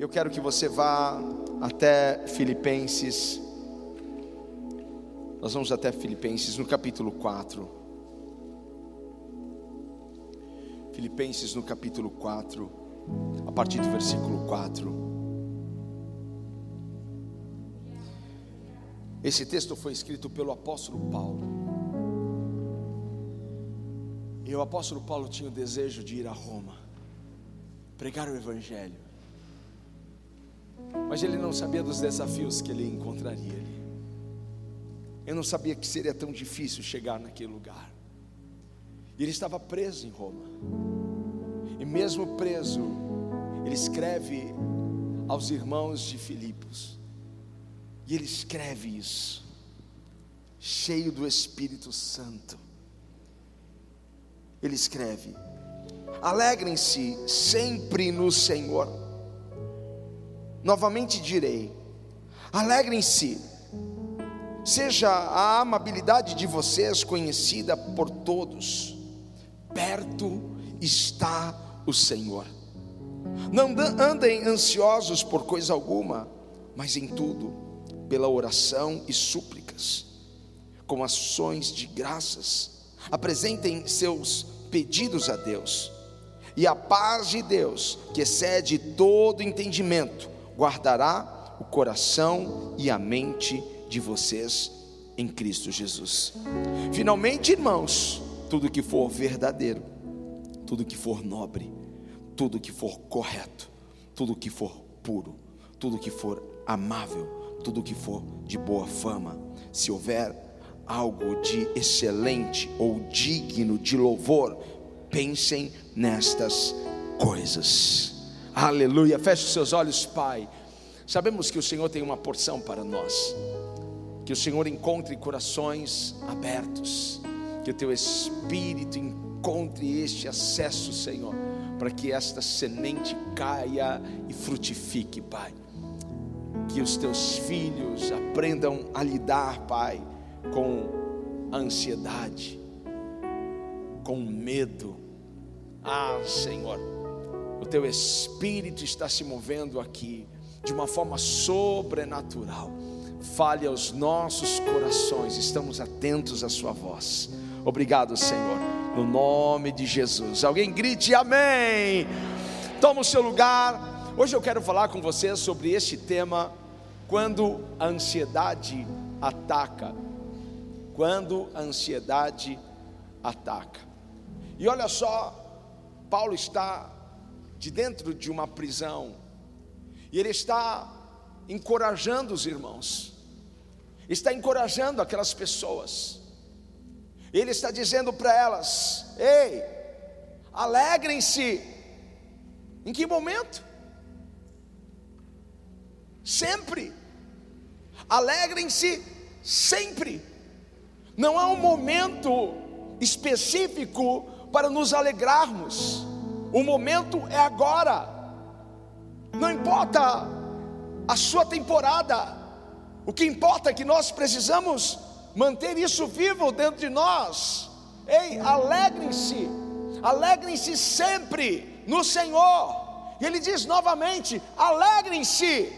Eu quero que você vá até Filipenses. Nós vamos até Filipenses no capítulo 4. Filipenses no capítulo 4, a partir do versículo 4. Esse texto foi escrito pelo apóstolo Paulo. E o apóstolo Paulo tinha o desejo de ir a Roma, pregar o Evangelho. Mas ele não sabia dos desafios que ele encontraria ali. Ele não sabia que seria tão difícil chegar naquele lugar. Ele estava preso em Roma. E mesmo preso, ele escreve aos irmãos de Filipos. E ele escreve isso, cheio do Espírito Santo. Ele escreve: Alegrem-se sempre no Senhor. Novamente direi: alegrem-se. Seja a amabilidade de vocês conhecida por todos. Perto está o Senhor. Não andem ansiosos por coisa alguma, mas em tudo pela oração e súplicas, com ações de graças, apresentem seus pedidos a Deus, e a paz de Deus, que excede todo entendimento, guardará o coração e a mente de vocês em Cristo Jesus. Finalmente, irmãos, tudo que for verdadeiro, tudo que for nobre, tudo que for correto, tudo que for puro, tudo que for amável, tudo que for de boa fama, se houver algo de excelente ou digno de louvor, pensem nestas coisas. Aleluia. Feche os seus olhos, Pai. Sabemos que o Senhor tem uma porção para nós. Que o Senhor encontre corações abertos. Que o teu espírito encontre este acesso, Senhor, para que esta semente caia e frutifique, Pai que os teus filhos aprendam a lidar, Pai, com a ansiedade, com medo. Ah, Senhor, o teu espírito está se movendo aqui de uma forma sobrenatural. Fale aos nossos corações, estamos atentos à Sua voz. Obrigado, Senhor, no nome de Jesus. Alguém grite amém. Toma o seu lugar. Hoje eu quero falar com você sobre este tema quando a ansiedade ataca. Quando a ansiedade ataca. E olha só, Paulo está de dentro de uma prisão, e ele está encorajando os irmãos, está encorajando aquelas pessoas, ele está dizendo para elas: ei, alegrem-se. Em que momento? Sempre. Alegrem-se sempre. Não há um momento específico para nos alegrarmos. O momento é agora. Não importa a sua temporada. O que importa é que nós precisamos manter isso vivo dentro de nós. Ei, alegrem-se. Alegrem-se sempre no Senhor. E ele diz novamente: alegrem-se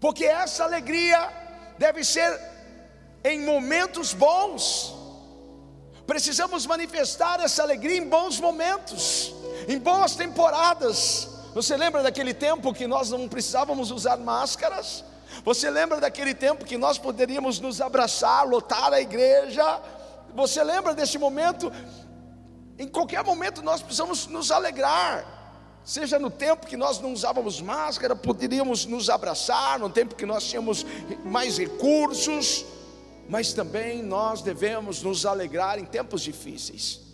porque essa alegria deve ser em momentos bons. Precisamos manifestar essa alegria em bons momentos, em boas temporadas. Você lembra daquele tempo que nós não precisávamos usar máscaras? Você lembra daquele tempo que nós poderíamos nos abraçar, lotar a igreja? Você lembra desse momento? Em qualquer momento nós precisamos nos alegrar seja no tempo que nós não usávamos máscara, poderíamos nos abraçar, no tempo que nós tínhamos mais recursos, mas também nós devemos nos alegrar em tempos difíceis.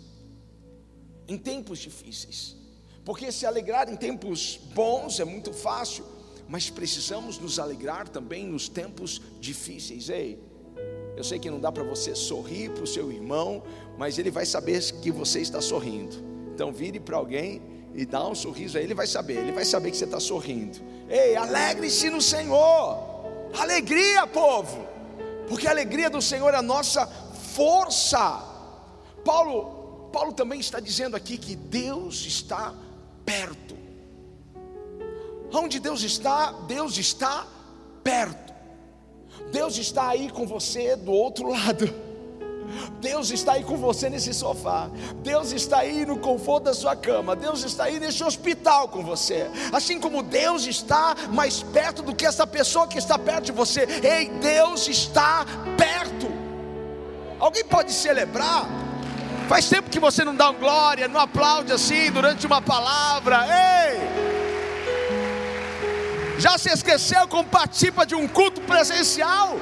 Em tempos difíceis, porque se alegrar em tempos bons é muito fácil, mas precisamos nos alegrar também nos tempos difíceis. Ei, eu sei que não dá para você sorrir para o seu irmão, mas ele vai saber que você está sorrindo. Então vire para alguém e dá um sorriso aí, ele vai saber, ele vai saber que você está sorrindo. Ei, alegre-se no Senhor, alegria, povo, porque a alegria do Senhor é a nossa força. Paulo, Paulo também está dizendo aqui que Deus está perto. Onde Deus está, Deus está perto. Deus está aí com você do outro lado. Deus está aí com você nesse sofá. Deus está aí no conforto da sua cama. Deus está aí nesse hospital com você. Assim como Deus está mais perto do que essa pessoa que está perto de você. Ei, Deus está perto. Alguém pode celebrar? Faz tempo que você não dá um glória, não aplaude assim durante uma palavra. Ei! Já se esqueceu como participa de um culto presencial?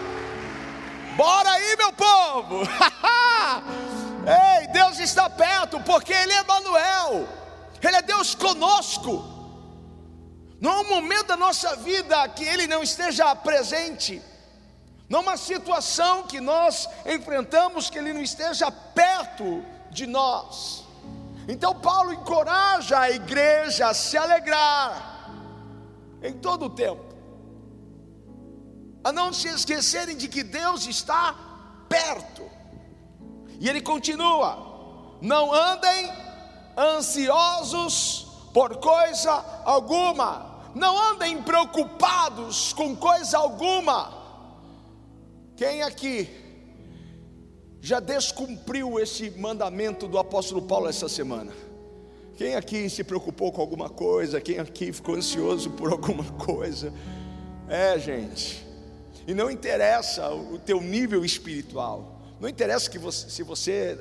Bora aí, meu povo! Ei, Deus está perto, porque Ele é Manuel, Ele é Deus conosco. Não há um momento da nossa vida que Ele não esteja presente, não há uma situação que nós enfrentamos que Ele não esteja perto de nós. Então, Paulo encoraja a igreja a se alegrar em todo o tempo a não se esquecerem de que Deus está perto. E ele continua: não andem ansiosos por coisa alguma, não andem preocupados com coisa alguma. Quem aqui já descumpriu esse mandamento do apóstolo Paulo essa semana? Quem aqui se preocupou com alguma coisa? Quem aqui ficou ansioso por alguma coisa? É, gente. E não interessa o teu nível espiritual. Não interessa que você, se você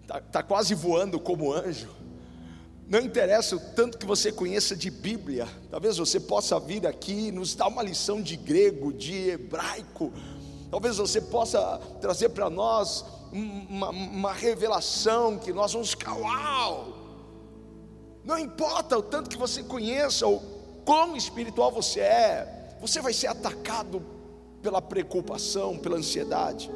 está tá quase voando como anjo. Não interessa o tanto que você conheça de Bíblia. Talvez você possa vir aqui nos dar uma lição de grego, de hebraico. Talvez você possa trazer para nós uma, uma, revelação que nós vamos ficar uau. Não importa o tanto que você conheça ou quão espiritual você é, você vai ser atacado pela preocupação, pela ansiedade.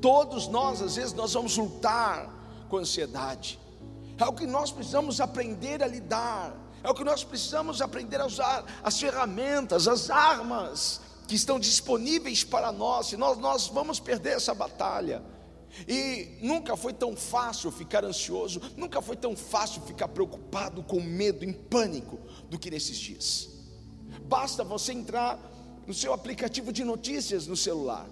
Todos nós, às vezes, nós vamos lutar com ansiedade. É o que nós precisamos aprender a lidar. É o que nós precisamos aprender a usar as ferramentas, as armas que estão disponíveis para nós, senão nós vamos perder essa batalha. E nunca foi tão fácil ficar ansioso, nunca foi tão fácil ficar preocupado, com medo, em pânico, do que nesses dias. Basta você entrar no seu aplicativo de notícias no celular.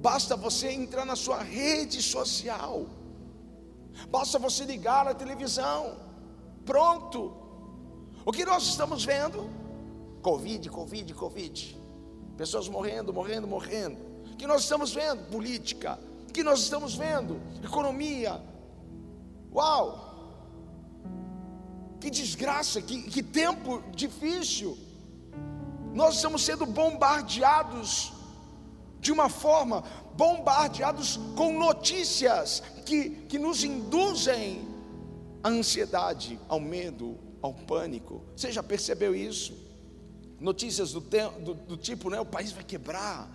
Basta você entrar na sua rede social. Basta você ligar a televisão. Pronto. O que nós estamos vendo? Covid, Covid, Covid. Pessoas morrendo, morrendo, morrendo. O que nós estamos vendo? Política. O que nós estamos vendo? Economia. Uau! Que desgraça, que, que tempo difícil nós estamos sendo bombardeados de uma forma, bombardeados com notícias que, que nos induzem à ansiedade, ao medo, ao pânico. Você já percebeu isso? Notícias do, do, do tipo, né, o país vai quebrar,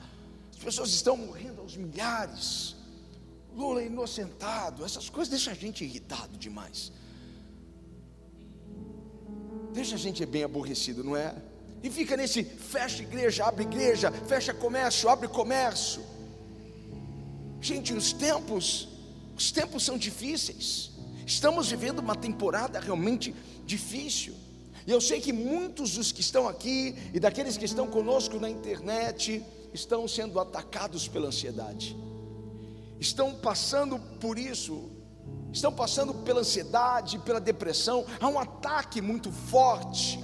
as pessoas estão morrendo aos milhares, Lula é inocentado, essas coisas deixam a gente irritado demais. Deixa a gente bem aborrecido, não é? E fica nesse fecha igreja, abre igreja, fecha comércio, abre comércio. Gente, os tempos, os tempos são difíceis. Estamos vivendo uma temporada realmente difícil. E eu sei que muitos dos que estão aqui e daqueles que estão conosco na internet estão sendo atacados pela ansiedade. Estão passando por isso, estão passando pela ansiedade, pela depressão. Há um ataque muito forte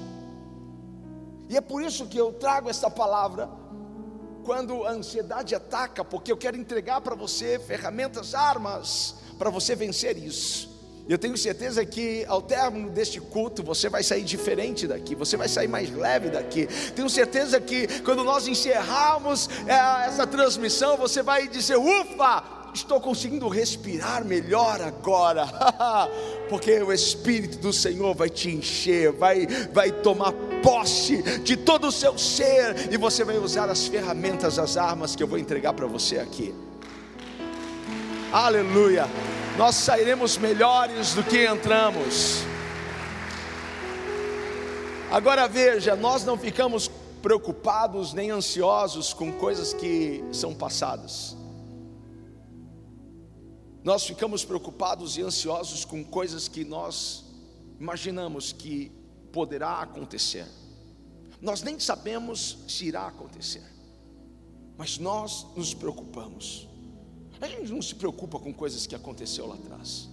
e é por isso que eu trago esta palavra quando a ansiedade ataca, porque eu quero entregar para você ferramentas, armas para você vencer isso. Eu tenho certeza que ao término deste culto você vai sair diferente daqui, você vai sair mais leve daqui. Tenho certeza que quando nós encerrarmos é, essa transmissão, você vai dizer: ufa, estou conseguindo respirar melhor agora, porque o Espírito do Senhor vai te encher, vai, vai tomar posse de todo o seu ser, e você vai usar as ferramentas, as armas que eu vou entregar para você aqui. Aleluia! Nós sairemos melhores do que entramos. Agora veja, nós não ficamos preocupados nem ansiosos com coisas que são passadas. Nós ficamos preocupados e ansiosos com coisas que nós imaginamos que poderá acontecer. Nós nem sabemos se irá acontecer, mas nós nos preocupamos. A gente não se preocupa com coisas que aconteceu lá atrás.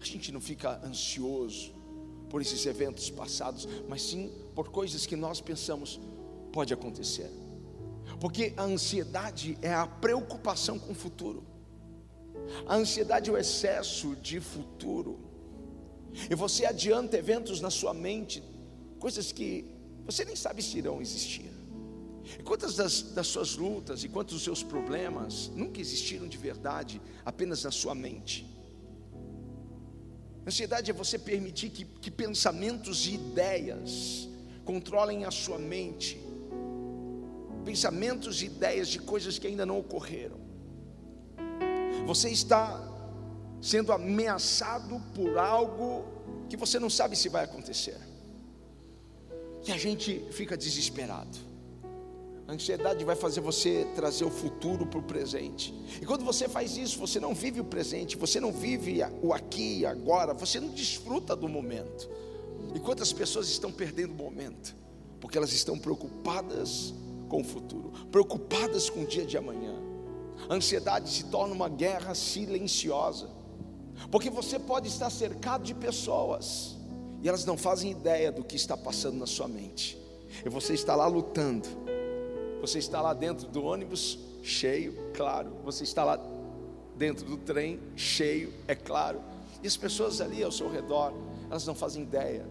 A gente não fica ansioso por esses eventos passados, mas sim por coisas que nós pensamos pode acontecer. Porque a ansiedade é a preocupação com o futuro. A ansiedade é o excesso de futuro. E você adianta eventos na sua mente, coisas que você nem sabe se irão existir. E quantas das, das suas lutas e quantos dos seus problemas nunca existiram de verdade, apenas na sua mente? Ansiedade é você permitir que, que pensamentos e ideias controlem a sua mente, pensamentos e ideias de coisas que ainda não ocorreram. Você está sendo ameaçado por algo que você não sabe se vai acontecer. E a gente fica desesperado. A ansiedade vai fazer você trazer o futuro para o presente. E quando você faz isso, você não vive o presente, você não vive o aqui e agora, você não desfruta do momento. E quantas pessoas estão perdendo o momento? Porque elas estão preocupadas com o futuro, preocupadas com o dia de amanhã. A ansiedade se torna uma guerra silenciosa, porque você pode estar cercado de pessoas e elas não fazem ideia do que está passando na sua mente, e você está lá lutando, você está lá dentro do ônibus cheio, claro, você está lá dentro do trem cheio, é claro, e as pessoas ali ao seu redor, elas não fazem ideia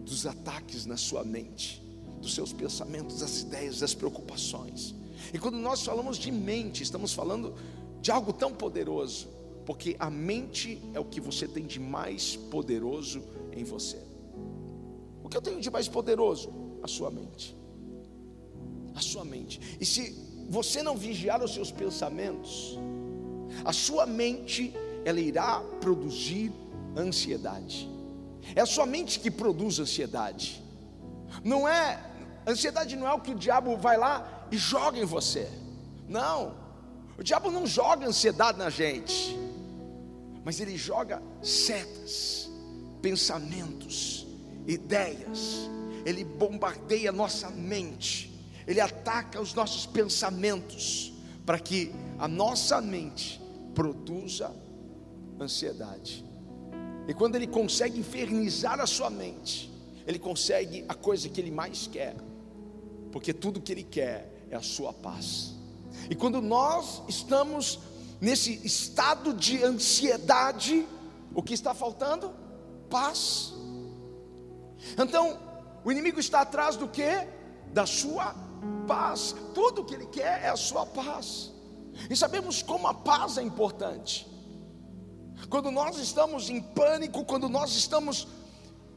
dos ataques na sua mente, dos seus pensamentos, das ideias, das preocupações. E quando nós falamos de mente, estamos falando de algo tão poderoso, porque a mente é o que você tem de mais poderoso em você. O que eu tenho de mais poderoso? A sua mente. A sua mente. E se você não vigiar os seus pensamentos, a sua mente ela irá produzir ansiedade. É a sua mente que produz ansiedade. Não é ansiedade não é o que o diabo vai lá e joga em você. Não, o diabo não joga ansiedade na gente, mas ele joga setas, pensamentos, ideias, ele bombardeia nossa mente, ele ataca os nossos pensamentos, para que a nossa mente produza ansiedade. E quando ele consegue infernizar a sua mente, ele consegue a coisa que ele mais quer, porque tudo que ele quer é a sua paz. E quando nós estamos nesse estado de ansiedade, o que está faltando? Paz. Então, o inimigo está atrás do que? Da sua paz. Tudo que ele quer é a sua paz. E sabemos como a paz é importante. Quando nós estamos em pânico, quando nós estamos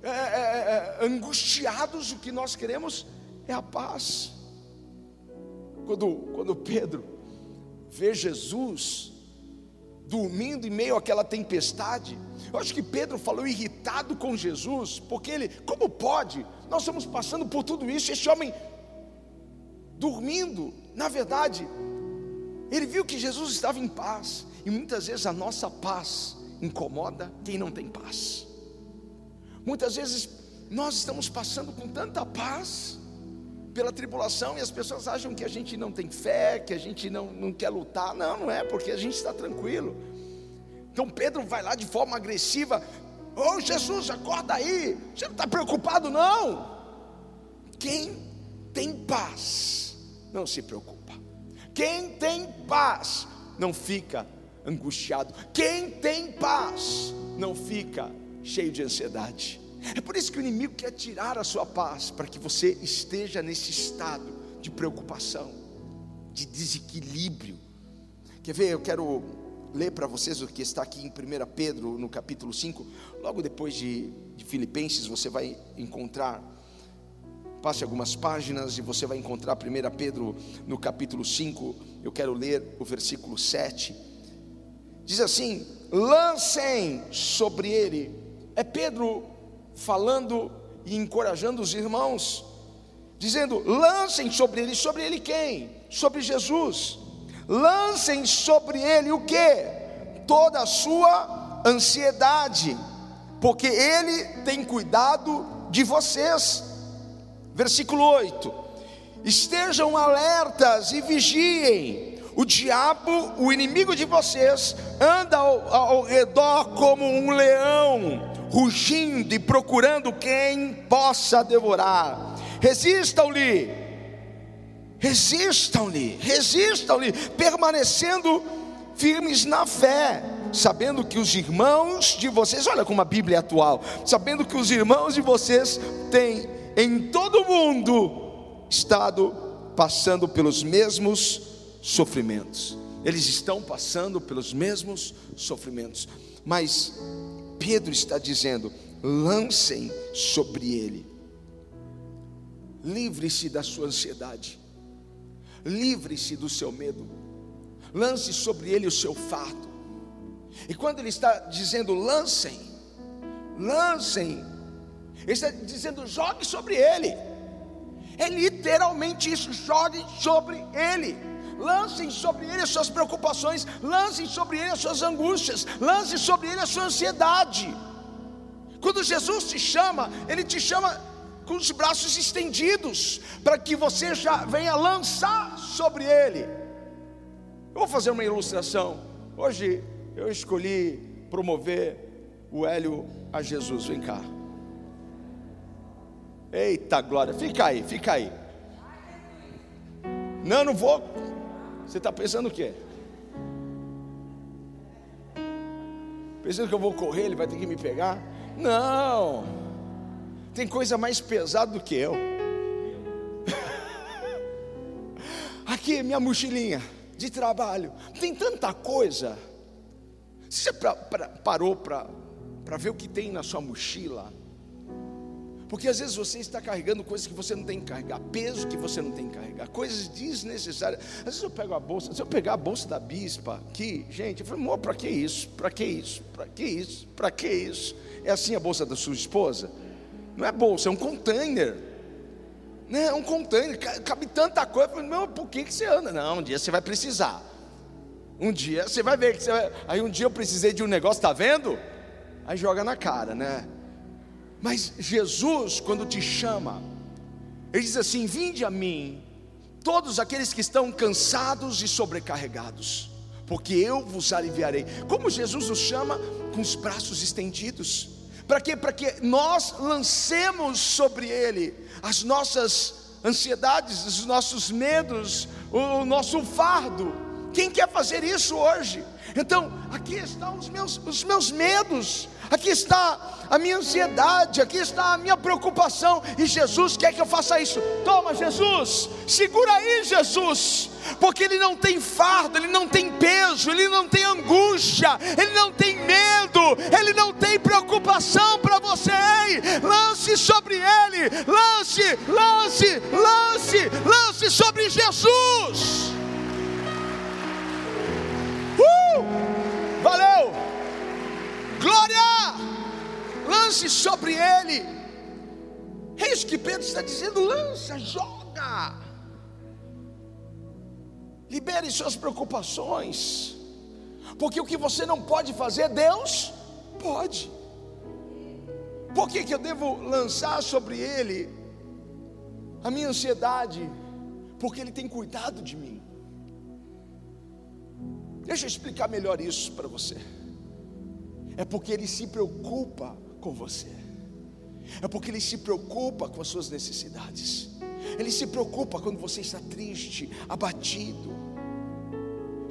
é, é, é, angustiados, o que nós queremos é a paz. Quando, quando Pedro vê Jesus dormindo em meio àquela tempestade, eu acho que Pedro falou irritado com Jesus, porque ele, como pode? Nós estamos passando por tudo isso, esse homem dormindo, na verdade, ele viu que Jesus estava em paz, e muitas vezes a nossa paz incomoda quem não tem paz. Muitas vezes nós estamos passando com tanta paz, pela tribulação e as pessoas acham que a gente não tem fé, que a gente não, não quer lutar. Não, não é, porque a gente está tranquilo. Então Pedro vai lá de forma agressiva: Ô oh, Jesus, acorda aí, você não está preocupado, não. Quem tem paz, não se preocupa. Quem tem paz, não fica angustiado. Quem tem paz, não fica cheio de ansiedade. É por isso que o inimigo quer tirar a sua paz, para que você esteja nesse estado de preocupação, de desequilíbrio. Quer ver? Eu quero ler para vocês o que está aqui em 1 Pedro, no capítulo 5, logo depois de, de Filipenses, você vai encontrar. Passe algumas páginas e você vai encontrar 1 Pedro no capítulo 5. Eu quero ler o versículo 7. Diz assim: lancem sobre ele. É Pedro falando e encorajando os irmãos, dizendo: lancem sobre ele, sobre ele quem? Sobre Jesus. Lancem sobre ele o que? Toda a sua ansiedade, porque ele tem cuidado de vocês. Versículo 8: Estejam alertas e vigiem. O diabo, o inimigo de vocês, anda ao, ao redor como um leão, rugindo e procurando quem possa devorar. Resistam-lhe, resistam-lhe, resistam-lhe, permanecendo firmes na fé, sabendo que os irmãos de vocês, olha como a Bíblia é atual, sabendo que os irmãos de vocês têm em todo o mundo estado passando pelos mesmos sofrimentos. Eles estão passando pelos mesmos sofrimentos, mas Pedro está dizendo: lancem sobre ele, livre-se da sua ansiedade, livre-se do seu medo, lance sobre ele o seu fardo. E quando ele está dizendo lancem, lancem, ele está dizendo jogue sobre ele. É literalmente isso, jogue sobre ele. Lancem sobre ele as suas preocupações, lancem sobre ele as suas angústias, lancem sobre ele a sua ansiedade. Quando Jesus te chama, ele te chama com os braços estendidos, para que você já venha lançar sobre ele. Eu vou fazer uma ilustração. Hoje eu escolhi promover o Hélio a Jesus. Vem cá. Eita glória, fica aí, fica aí. Não, não vou. Você está pensando o quê? Pensando que eu vou correr, ele vai ter que me pegar? Não. Tem coisa mais pesada do que eu. Aqui, minha mochilinha de trabalho. Tem tanta coisa. Você pra, pra, parou para ver o que tem na sua mochila? Porque às vezes você está carregando coisas que você não tem que carregar, peso que você não tem que carregar, coisas desnecessárias. Às vezes eu pego a bolsa, se eu pegar a bolsa da bispa aqui, gente, eu falo, amor, para que isso? Para que isso? Para que isso? Para que isso? É assim a bolsa da sua esposa? Não é bolsa, é um container. Né? É um container, cabe tanta coisa. Eu falo, por que, que você anda? Não, um dia você vai precisar. Um dia você vai ver que você vai... Aí um dia eu precisei de um negócio, tá vendo? Aí joga na cara, né? Mas Jesus, quando te chama, Ele diz assim: Vinde a mim, todos aqueles que estão cansados e sobrecarregados, porque eu vos aliviarei. Como Jesus nos chama? Com os braços estendidos. Para quê? Para que nós lancemos sobre Ele as nossas ansiedades, os nossos medos, o nosso fardo. Quem quer fazer isso hoje? Então, aqui estão os meus, os meus medos, aqui está a minha ansiedade, aqui está a minha preocupação, e Jesus quer que eu faça isso. Toma, Jesus, segura aí, Jesus, porque Ele não tem fardo, Ele não tem peso, Ele não tem angústia, Ele não tem medo, Ele não tem preocupação para você. Ei, lance sobre Ele, lance, lance, lance, lance sobre Jesus. Uh! Valeu! Glória! Lance sobre ele. É isso que Pedro está dizendo: lança, joga. Libere suas preocupações. Porque o que você não pode fazer, Deus pode. Por que, que eu devo lançar sobre Ele a minha ansiedade? Porque Ele tem cuidado de mim. Deixa eu explicar melhor isso para você. É porque Ele se preocupa com você. É porque Ele se preocupa com as suas necessidades. Ele se preocupa quando você está triste, abatido.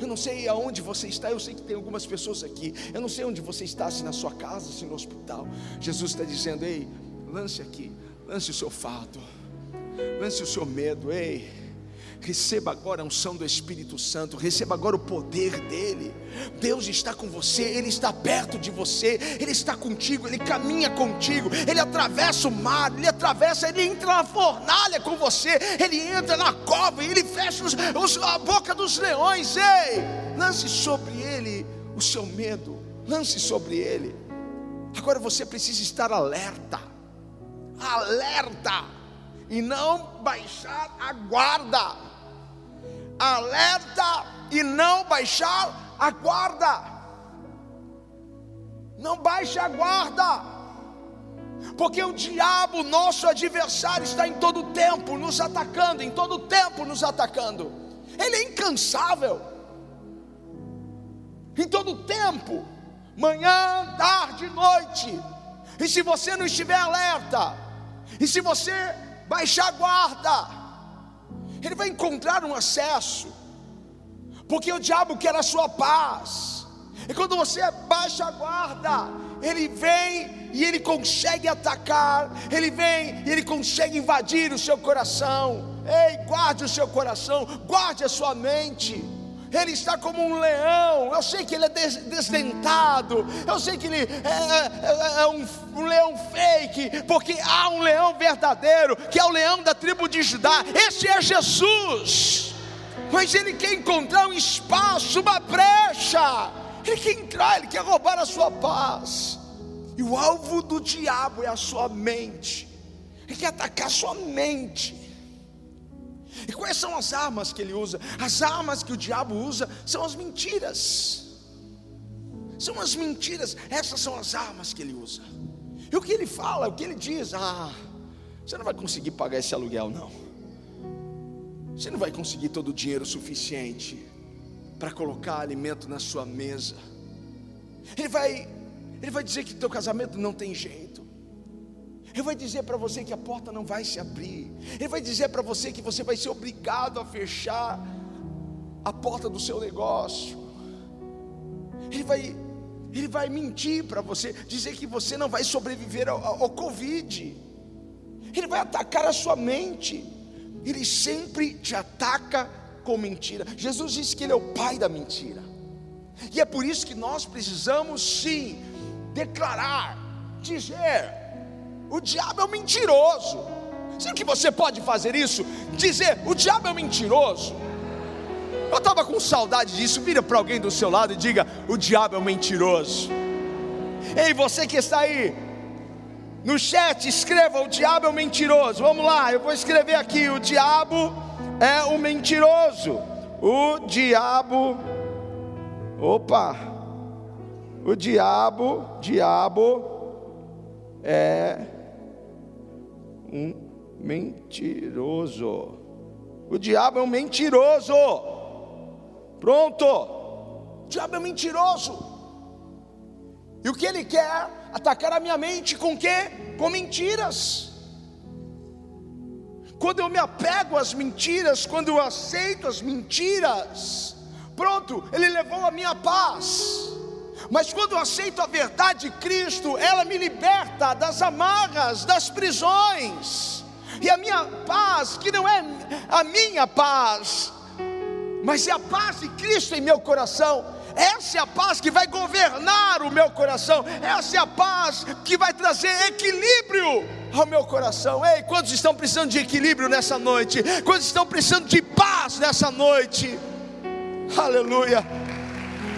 Eu não sei aonde você está, eu sei que tem algumas pessoas aqui. Eu não sei onde você está, se na sua casa, se no hospital. Jesus está dizendo: Ei, lance aqui, lance o seu fardo, lance o seu medo, ei. Receba agora a unção do Espírito Santo, receba agora o poder dele. Deus está com você, Ele está perto de você, Ele está contigo, Ele caminha contigo, Ele atravessa o mar, Ele atravessa, Ele entra na fornalha com você, Ele entra na cova Ele fecha os, os, a boca dos leões. Ei, lance sobre Ele o seu medo, lance sobre Ele. Agora você precisa estar alerta, alerta, e não baixar a guarda alerta e não baixar a guarda. Não baixe a guarda. Porque o diabo, nosso adversário, está em todo tempo nos atacando, em todo tempo nos atacando. Ele é incansável. Em todo tempo, manhã, tarde, noite. E se você não estiver alerta, e se você baixar a guarda, ele vai encontrar um acesso. Porque o diabo quer a sua paz. E quando você baixa a guarda, ele vem e ele consegue atacar, ele vem e ele consegue invadir o seu coração. Ei, guarde o seu coração, guarde a sua mente. Ele está como um leão. Eu sei que ele é desdentado. Eu sei que ele é, é, é um, um, leão fake. Porque há um leão verdadeiro, que é o leão da tribo de Judá. Esse é Jesus. Mas ele quer encontrar um espaço, uma brecha. Ele quer entrar, ele quer roubar a sua paz. E o alvo do diabo é a sua mente. Ele quer atacar a sua mente. E quais são as armas que ele usa? As armas que o diabo usa são as mentiras. São as mentiras, essas são as armas que ele usa. E o que ele fala, o que ele diz? Ah, você não vai conseguir pagar esse aluguel, não. Você não vai conseguir todo o dinheiro suficiente para colocar alimento na sua mesa. Ele vai ele vai dizer que teu casamento não tem jeito. Ele vai dizer para você que a porta não vai se abrir. Ele vai dizer para você que você vai ser obrigado a fechar a porta do seu negócio. Ele vai, ele vai mentir para você, dizer que você não vai sobreviver ao, ao, ao Covid. Ele vai atacar a sua mente. Ele sempre te ataca com mentira. Jesus disse que ele é o pai da mentira. E é por isso que nós precisamos sim declarar, dizer: o diabo é um mentiroso. Será que você pode fazer isso? Dizer: o diabo é um mentiroso. Eu estava com saudade disso. Vira para alguém do seu lado e diga: o diabo é um mentiroso. Ei, você que está aí no chat, escreva: o diabo é um mentiroso. Vamos lá, eu vou escrever aqui: o diabo é um mentiroso. O diabo. Opa! O diabo, diabo é um mentiroso. O diabo é um mentiroso. Pronto. O diabo é mentiroso. E o que ele quer? Atacar a minha mente com quê? Com mentiras. Quando eu me apego às mentiras, quando eu aceito as mentiras, pronto, ele levou a minha paz. Mas quando eu aceito a verdade de Cristo, ela me liberta das amarras, das prisões. E a minha paz, que não é a minha paz, mas é a paz de Cristo em meu coração. Essa é a paz que vai governar o meu coração. Essa é a paz que vai trazer equilíbrio ao meu coração. Ei, quantos estão precisando de equilíbrio nessa noite? Quantos estão precisando de paz nessa noite? Aleluia.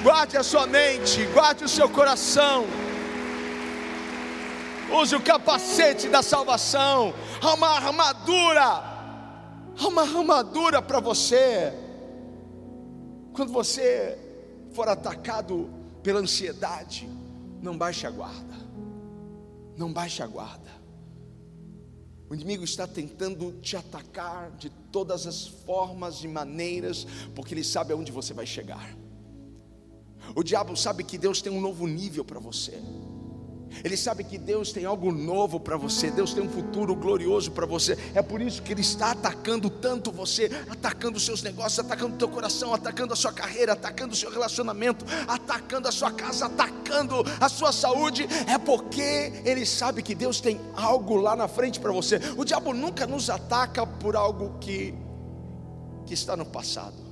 Guarde a sua mente, guarde o seu coração. Use o capacete da salvação. Há uma armadura. Há uma armadura para você. Quando você for atacado pela ansiedade, não baixe a guarda. Não baixe a guarda. O inimigo está tentando te atacar de todas as formas e maneiras, porque ele sabe aonde você vai chegar. O diabo sabe que Deus tem um novo nível para você. Ele sabe que Deus tem algo novo para você, Deus tem um futuro glorioso para você. É por isso que Ele está atacando tanto você, atacando os seus negócios, atacando o teu coração, atacando a sua carreira, atacando o seu relacionamento, atacando a sua casa, atacando a sua saúde. É porque Ele sabe que Deus tem algo lá na frente para você. O diabo nunca nos ataca por algo que, que está no passado.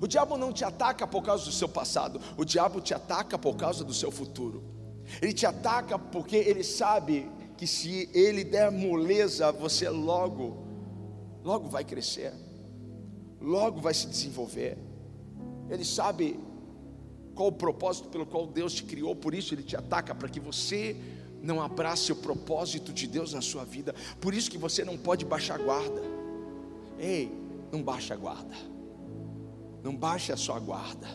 O diabo não te ataca por causa do seu passado, o diabo te ataca por causa do seu futuro. Ele te ataca porque ele sabe que se ele der moleza, você logo, logo vai crescer, logo vai se desenvolver. Ele sabe qual o propósito pelo qual Deus te criou, por isso ele te ataca para que você não abrace o propósito de Deus na sua vida. Por isso que você não pode baixar guarda. Ei, não baixa a guarda. Não baixe a sua guarda,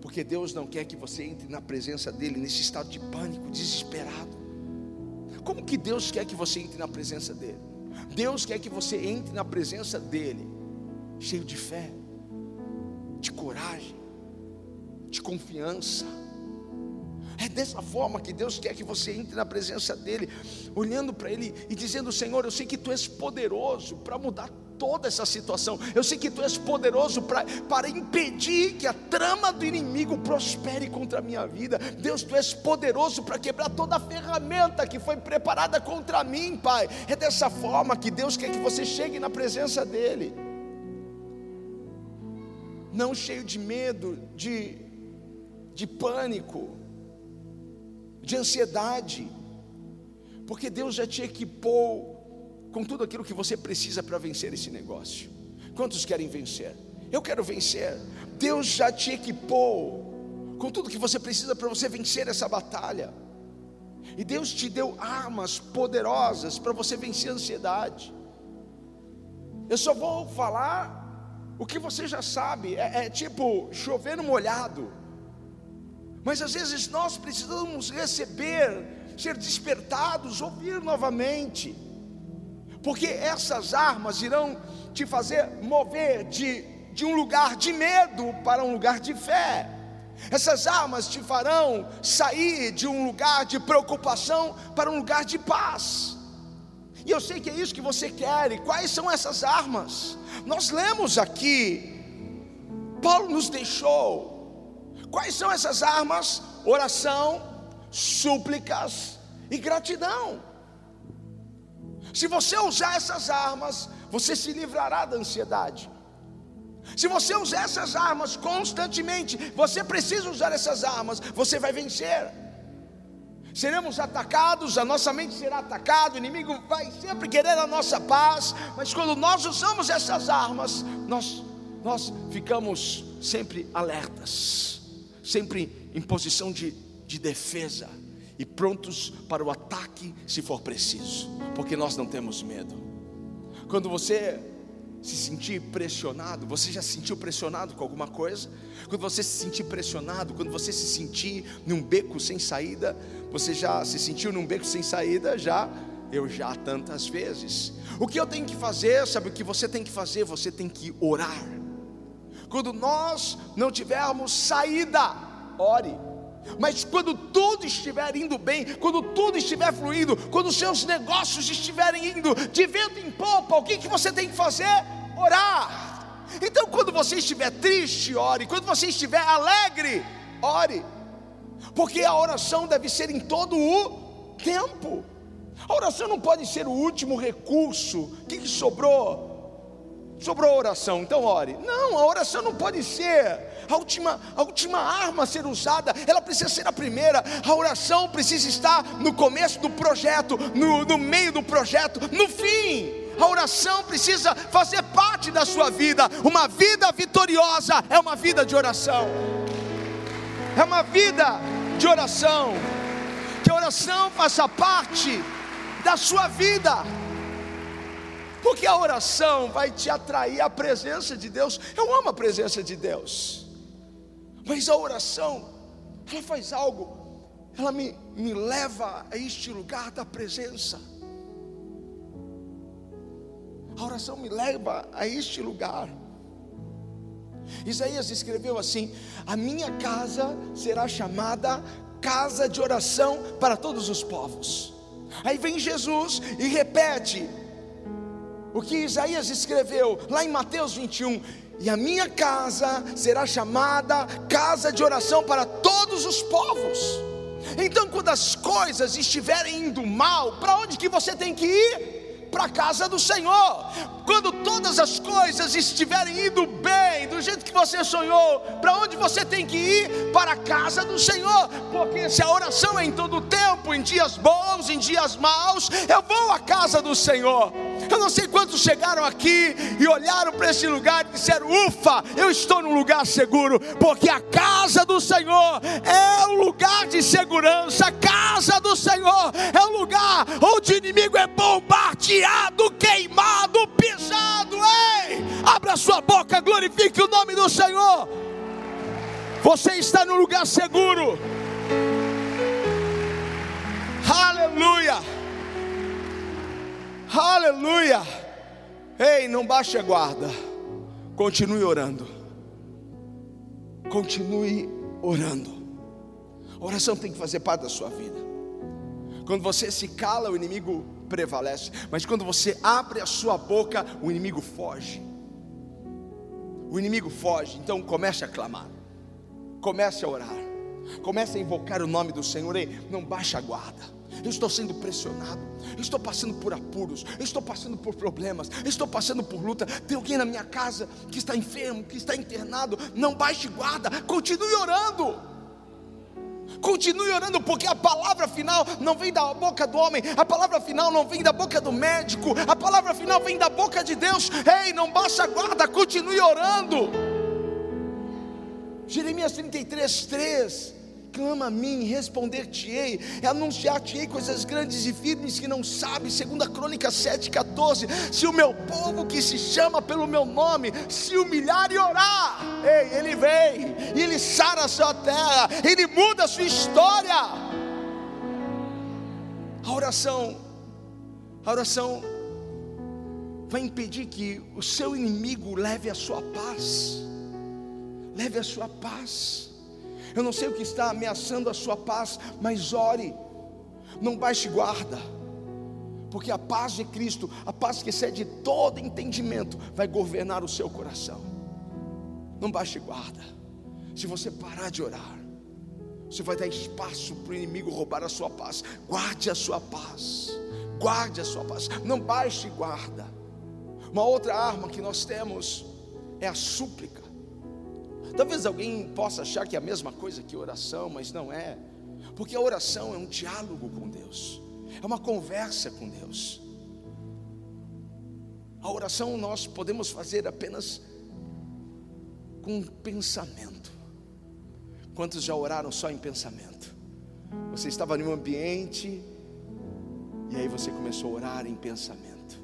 porque Deus não quer que você entre na presença dEle nesse estado de pânico, desesperado. Como que Deus quer que você entre na presença dEle? Deus quer que você entre na presença dEle, cheio de fé, de coragem, de confiança. É dessa forma que Deus quer que você entre na presença dEle, olhando para Ele e dizendo: Senhor, eu sei que Tu és poderoso para mudar toda essa situação. Eu sei que tu és poderoso pra, para impedir que a trama do inimigo prospere contra a minha vida. Deus, tu és poderoso para quebrar toda a ferramenta que foi preparada contra mim, Pai. É dessa forma que Deus quer que você chegue na presença dEle. Não cheio de medo, de, de pânico, de ansiedade, porque Deus já te equipou com tudo aquilo que você precisa para vencer esse negócio. Quantos querem vencer? Eu quero vencer. Deus já te equipou com tudo que você precisa para você vencer essa batalha. E Deus te deu armas poderosas para você vencer a ansiedade. Eu só vou falar o que você já sabe. É, é tipo chover no molhado. Mas às vezes nós precisamos receber, ser despertados, ouvir novamente porque essas armas irão te fazer mover de, de um lugar de medo para um lugar de fé. Essas armas te farão sair de um lugar de preocupação para um lugar de paz. E eu sei que é isso que você quer. E quais são essas armas? Nós lemos aqui, Paulo nos deixou. Quais são essas armas? Oração, súplicas e gratidão. Se você usar essas armas, você se livrará da ansiedade. Se você usar essas armas constantemente, você precisa usar essas armas, você vai vencer. Seremos atacados, a nossa mente será atacada, o inimigo vai sempre querer a nossa paz, mas quando nós usamos essas armas, nós, nós ficamos sempre alertas, sempre em posição de, de defesa e prontos para o ataque se for preciso, porque nós não temos medo. Quando você se sentir pressionado, você já se sentiu pressionado com alguma coisa? Quando você se sentir pressionado, quando você se sentir num beco sem saída, você já se sentiu num beco sem saída? Já, eu já tantas vezes. O que eu tenho que fazer? Sabe o que você tem que fazer? Você tem que orar. Quando nós não tivermos saída, ore. Mas quando tudo estiver indo bem, quando tudo estiver fluindo, quando os seus negócios estiverem indo de vento em popa, o que, que você tem que fazer? Orar. Então, quando você estiver triste, ore. Quando você estiver alegre, ore. Porque a oração deve ser em todo o tempo. A oração não pode ser o último recurso. O que, que sobrou? Sobrou oração, então ore. Não, a oração não pode ser a última, a última arma a ser usada, ela precisa ser a primeira. A oração precisa estar no começo do projeto, no, no meio do projeto, no fim. A oração precisa fazer parte da sua vida. Uma vida vitoriosa é uma vida de oração. É uma vida de oração. Que a oração faça parte da sua vida porque a oração vai te atrair à presença de Deus. Eu amo a presença de Deus, mas a oração, ela faz algo, ela me, me leva a este lugar da presença. A oração me leva a este lugar. Isaías escreveu assim: A minha casa será chamada casa de oração para todos os povos. Aí vem Jesus e repete: o que Isaías escreveu lá em Mateus 21. E a minha casa será chamada casa de oração para todos os povos. Então, quando as coisas estiverem indo mal, para onde que você tem que ir? Para a casa do Senhor. Quando todas as coisas estiverem indo bem, do jeito que você sonhou, para onde você tem que ir? Para a casa do Senhor. Porque se a oração é em todo tempo, em dias bons, em dias maus, eu vou à casa do Senhor. Eu não sei quantos chegaram aqui e olharam para esse lugar e disseram: Ufa, eu estou num lugar seguro, porque a casa do Senhor é um lugar de segurança. A casa do Senhor é um lugar onde o inimigo é bombardeado, queimado, pisado. Ei, abra sua boca, glorifique o nome do Senhor. Você está num lugar seguro. Aleluia. Aleluia! Ei, não baixe a guarda. Continue orando. Continue orando. A oração tem que fazer parte da sua vida. Quando você se cala, o inimigo prevalece. Mas quando você abre a sua boca, o inimigo foge. O inimigo foge. Então comece a clamar. Comece a orar. Comece a invocar o nome do Senhor. Ei, não baixe a guarda eu estou sendo pressionado, eu estou passando por apuros, eu estou passando por problemas, eu estou passando por luta. Tem alguém na minha casa que está enfermo, que está internado. Não baixe guarda, continue orando. Continue orando, porque a palavra final não vem da boca do homem, a palavra final não vem da boca do médico, a palavra final vem da boca de Deus. Ei, não baixe a guarda, continue orando. Jeremias 33, 3 clama a mim, responder-te-ei, anunciar-te-ei coisas grandes e firmes que não sabes, segundo a crônica 7,14, se o meu povo que se chama pelo meu nome, se humilhar e orar, ei, ele vem, ele sara a sua terra, ele muda a sua história, a oração, a oração vai impedir que o seu inimigo leve a sua paz, leve a sua paz, eu não sei o que está ameaçando a sua paz, mas ore, não baixe guarda, porque a paz de Cristo, a paz que excede todo entendimento, vai governar o seu coração. Não baixe guarda, se você parar de orar, você vai dar espaço para o inimigo roubar a sua paz. Guarde a sua paz, guarde a sua paz, não baixe guarda. Uma outra arma que nós temos é a súplica. Talvez alguém possa achar que é a mesma coisa que oração, mas não é, porque a oração é um diálogo com Deus, é uma conversa com Deus. A oração nós podemos fazer apenas com pensamento. Quantos já oraram só em pensamento? Você estava em um ambiente e aí você começou a orar em pensamento,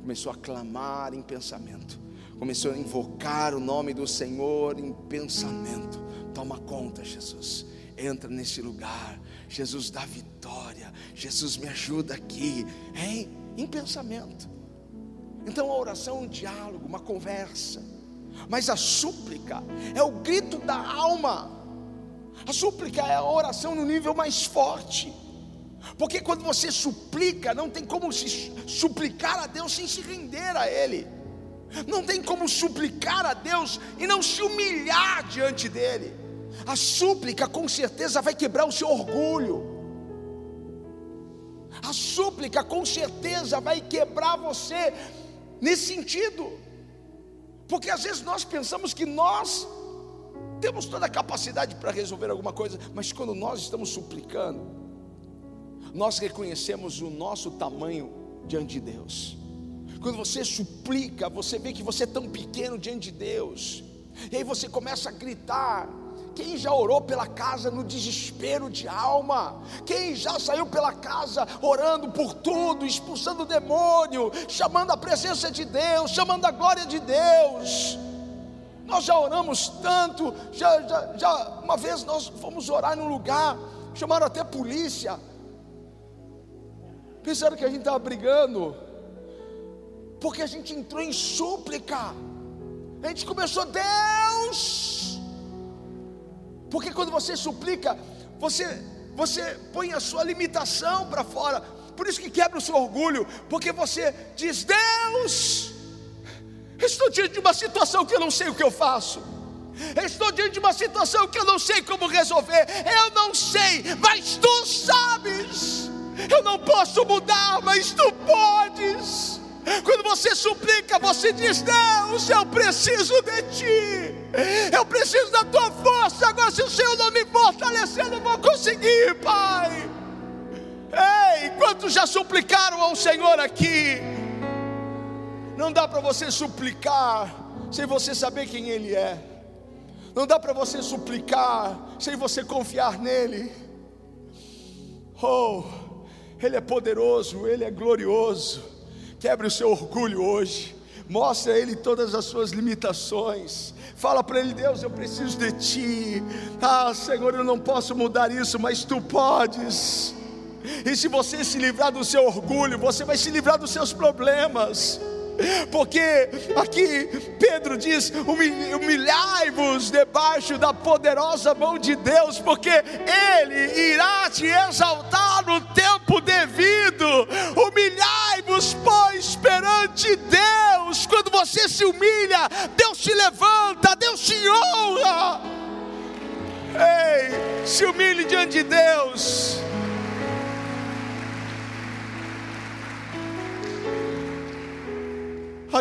começou a clamar em pensamento começou a invocar o nome do Senhor em pensamento. Toma conta, Jesus. Entra nesse lugar. Jesus dá vitória. Jesus me ajuda aqui. Hein? Em pensamento. Então a oração é um diálogo, uma conversa. Mas a súplica é o grito da alma. A súplica é a oração no nível mais forte. Porque quando você suplica, não tem como se suplicar a Deus sem se render a Ele. Não tem como suplicar a Deus e não se humilhar diante dEle. A súplica com certeza vai quebrar o seu orgulho. A súplica com certeza vai quebrar você nesse sentido. Porque às vezes nós pensamos que nós temos toda a capacidade para resolver alguma coisa, mas quando nós estamos suplicando, nós reconhecemos o nosso tamanho diante de Deus. Quando você suplica, você vê que você é tão pequeno diante de Deus. E aí você começa a gritar. Quem já orou pela casa no desespero de alma? Quem já saiu pela casa orando por tudo, expulsando o demônio, chamando a presença de Deus, chamando a glória de Deus? Nós já oramos tanto, já, já, já uma vez nós fomos orar num lugar, chamaram até polícia. Pensaram que a gente estava brigando porque a gente entrou em súplica. A gente começou, Deus. Porque quando você suplica, você você põe a sua limitação para fora. Por isso que quebra o seu orgulho, porque você diz: Deus, estou diante de uma situação que eu não sei o que eu faço. Estou diante de uma situação que eu não sei como resolver. Eu não sei, mas tu sabes. Eu não posso mudar, mas tu podes. Quando você suplica, você diz: Deus, eu preciso de ti, eu preciso da tua força. Agora, se o Senhor não me fortalecer, eu não vou conseguir, Pai. Ei, quantos já suplicaram ao Senhor aqui? Não dá para você suplicar sem você saber quem Ele é. Não dá para você suplicar sem você confiar nele. Oh, Ele é poderoso, Ele é glorioso. Quebre o seu orgulho hoje. Mostre a Ele todas as suas limitações. Fala para Ele, Deus, eu preciso de Ti. Ah, Senhor, eu não posso mudar isso, mas Tu podes. E se você se livrar do seu orgulho, você vai se livrar dos seus problemas. Porque aqui Pedro diz: humilhai-vos debaixo da poderosa mão de Deus, porque Ele irá te exaltar no tempo devido. Humilhai-vos, pois, perante Deus. Quando você se humilha, Deus te levanta, Deus te honra. Ei, se humilhe diante de Deus.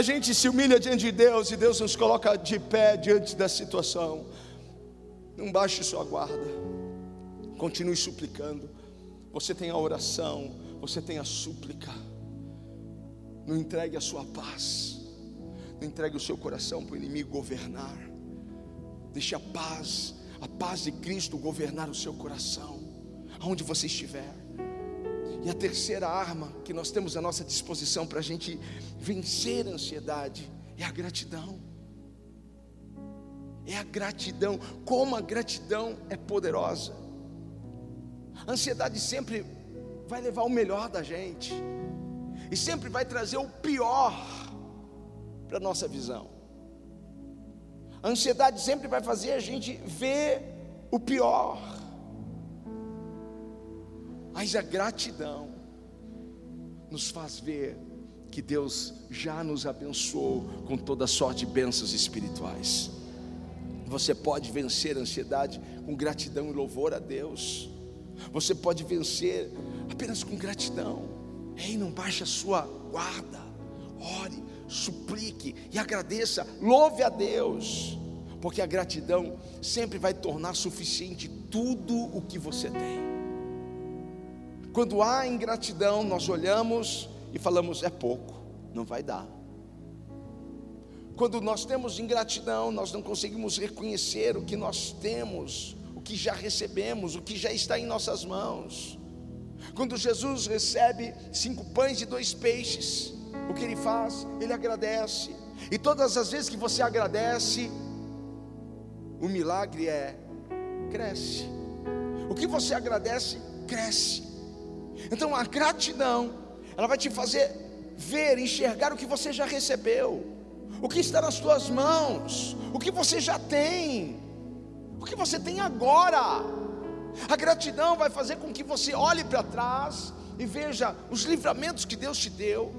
A gente se humilha diante de Deus e Deus nos coloca de pé diante da situação. Não baixe sua guarda, continue suplicando. Você tem a oração, você tem a súplica. Não entregue a sua paz, não entregue o seu coração para o inimigo governar. Deixe a paz, a paz de Cristo governar o seu coração, aonde você estiver. E a terceira arma que nós temos à nossa disposição para a gente vencer a ansiedade é a gratidão. É a gratidão, como a gratidão é poderosa. A ansiedade sempre vai levar o melhor da gente, e sempre vai trazer o pior para a nossa visão. A ansiedade sempre vai fazer a gente ver o pior. Mas a gratidão nos faz ver que Deus já nos abençoou com toda sorte de bênçãos espirituais. Você pode vencer a ansiedade com gratidão e louvor a Deus. Você pode vencer apenas com gratidão. Ei, não baixe a sua guarda. Ore, suplique e agradeça. Louve a Deus. Porque a gratidão sempre vai tornar suficiente tudo o que você tem. Quando há ingratidão, nós olhamos e falamos: é pouco, não vai dar. Quando nós temos ingratidão, nós não conseguimos reconhecer o que nós temos, o que já recebemos, o que já está em nossas mãos. Quando Jesus recebe cinco pães e dois peixes, o que ele faz? Ele agradece. E todas as vezes que você agradece, o milagre é cresce. O que você agradece, cresce. Então a gratidão, ela vai te fazer ver, enxergar o que você já recebeu, o que está nas tuas mãos, o que você já tem, o que você tem agora. A gratidão vai fazer com que você olhe para trás e veja os livramentos que Deus te deu,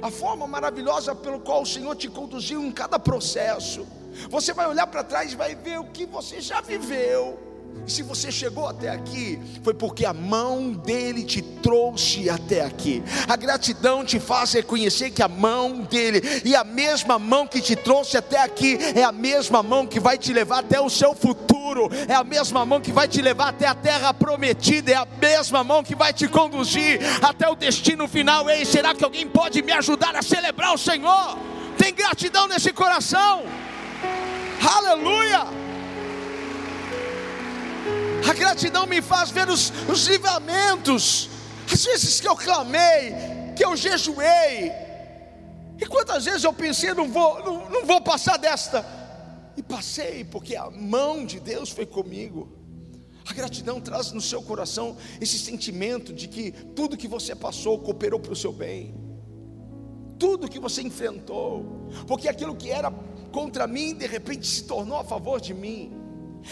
a forma maravilhosa pelo qual o Senhor te conduziu em cada processo. Você vai olhar para trás e vai ver o que você já viveu se você chegou até aqui, foi porque a mão dele te trouxe até aqui. A gratidão te faz reconhecer que a mão dele, e a mesma mão que te trouxe até aqui, é a mesma mão que vai te levar até o seu futuro, é a mesma mão que vai te levar até a terra prometida, é a mesma mão que vai te conduzir até o destino final. Ei, será que alguém pode me ajudar a celebrar o Senhor? Tem gratidão nesse coração? Aleluia! A gratidão me faz ver os, os livramentos. Às vezes que eu clamei, que eu jejuei. E quantas vezes eu pensei, não vou, não, não vou passar desta. E passei, porque a mão de Deus foi comigo. A gratidão traz no seu coração esse sentimento de que tudo que você passou cooperou para o seu bem. Tudo que você enfrentou, porque aquilo que era contra mim, de repente se tornou a favor de mim.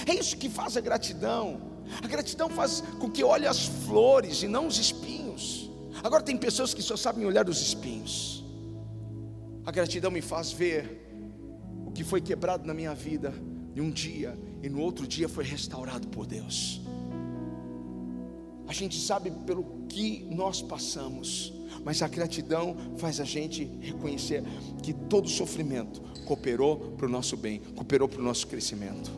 É isso que faz a gratidão. A gratidão faz com que olhe as flores e não os espinhos. Agora tem pessoas que só sabem olhar os espinhos. A gratidão me faz ver o que foi quebrado na minha vida em um dia e no outro dia foi restaurado por Deus. A gente sabe pelo que nós passamos, mas a gratidão faz a gente reconhecer que todo sofrimento cooperou para o nosso bem, cooperou para o nosso crescimento.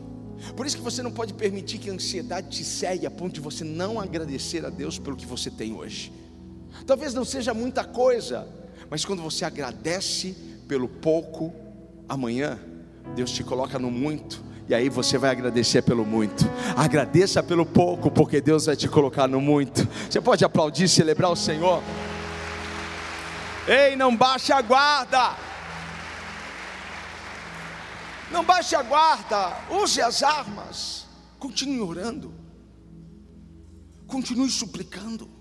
Por isso que você não pode permitir que a ansiedade te cegue a ponto de você não agradecer a Deus pelo que você tem hoje. Talvez não seja muita coisa, mas quando você agradece pelo pouco, amanhã Deus te coloca no muito. E aí você vai agradecer pelo muito. Agradeça pelo pouco, porque Deus vai te colocar no muito. Você pode aplaudir, celebrar o Senhor. Ei, não baixe a guarda. Não baixe a guarda, use as armas, continue orando, continue suplicando.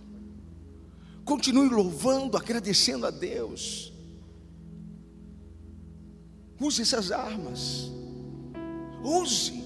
Continue louvando, agradecendo a Deus. Use essas armas. Use.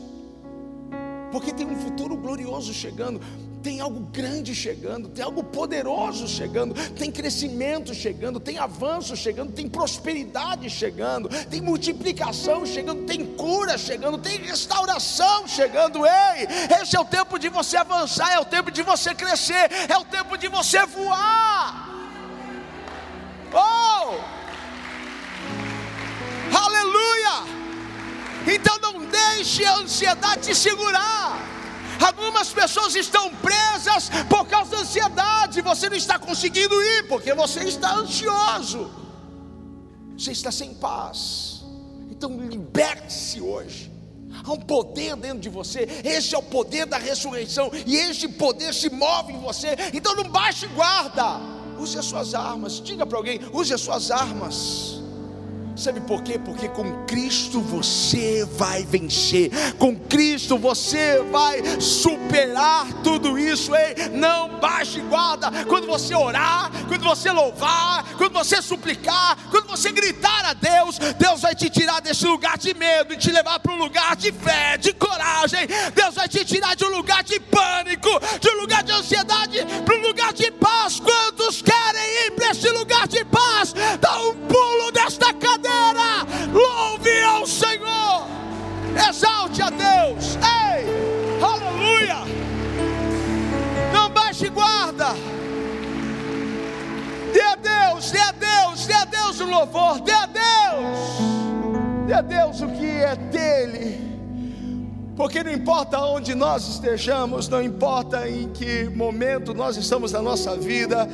Porque tem um futuro glorioso chegando tem algo grande chegando, tem algo poderoso chegando, tem crescimento chegando, tem avanço chegando, tem prosperidade chegando, tem multiplicação chegando, tem cura chegando, tem restauração chegando. Ei, esse é o tempo de você avançar, é o tempo de você crescer, é o tempo de você voar. Oh! Aleluia! Então não deixe a ansiedade te segurar. Algumas pessoas estão presas por causa da ansiedade. Você não está conseguindo ir porque você está ansioso. Você está sem paz. Então liberte-se hoje. Há um poder dentro de você. Este é o poder da ressurreição. E este poder se move em você. Então não baixe guarda. Use as suas armas. Diga para alguém: use as suas armas. Sabe por quê? Porque com Cristo você vai vencer, com Cristo você vai superar tudo isso. Ei, não baixe guarda quando você orar, quando você louvar, quando você suplicar, quando você gritar a Deus. Deus vai te tirar desse lugar de medo e te levar para um lugar de fé, de coragem. Deus vai te tirar de um lugar de pânico, de um lugar de ansiedade, para um lugar de paz. Querem ir para esse lugar de paz? Dá um pulo desta cadeira Louve ao Senhor. Exalte a Deus. Ei, aleluia. Não baixe guarda. Dê a Deus, dê a Deus, dê a Deus o louvor, dê a Deus. Dê a Deus o que é dele. Porque não importa onde nós estejamos, não importa em que momento nós estamos na nossa vida,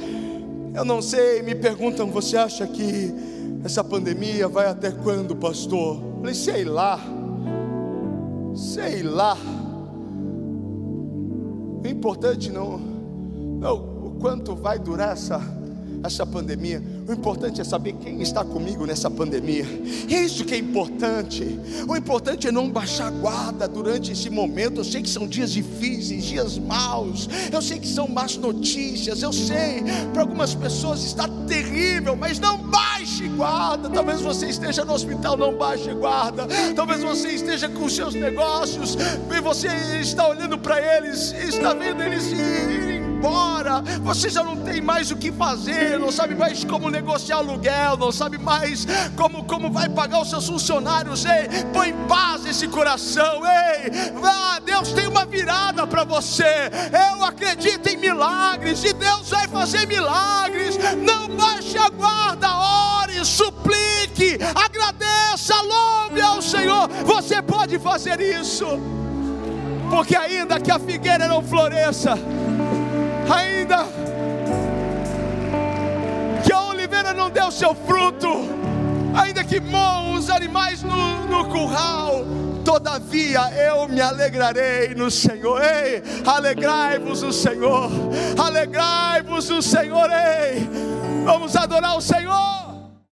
eu não sei, me perguntam, você acha que essa pandemia vai até quando, pastor? Eu falei, sei lá, sei lá. O importante não, não o quanto vai durar essa essa pandemia. O importante é saber quem está comigo nessa pandemia. Isso que é importante. O importante é não baixar guarda durante esse momento. Eu sei que são dias difíceis, dias maus. Eu sei que são más notícias. Eu sei, para algumas pessoas está terrível, mas não baixe guarda. Talvez você esteja no hospital, não baixe guarda. Talvez você esteja com seus negócios e você está olhando para eles, está vendo eles irem embora, você já não tem mais o que fazer, não sabe mais como negociar aluguel, não sabe mais como, como vai pagar os seus funcionários. Ei, põe paz esse coração, ei, ah, Deus tem uma virada para você. Eu acredito em milagres e Deus vai fazer milagres. Não baixe a guarda, ore, suplique, agradeça, louve ao Senhor. Você pode fazer isso porque ainda que a figueira não floresça, ainda que a oliveira não deu seu fruto, ainda que morram os animais no, no curral, todavia eu me alegrarei no Senhor. Ei, alegrai-vos no Senhor, alegrai-vos no Senhor. Ei, vamos adorar o Senhor.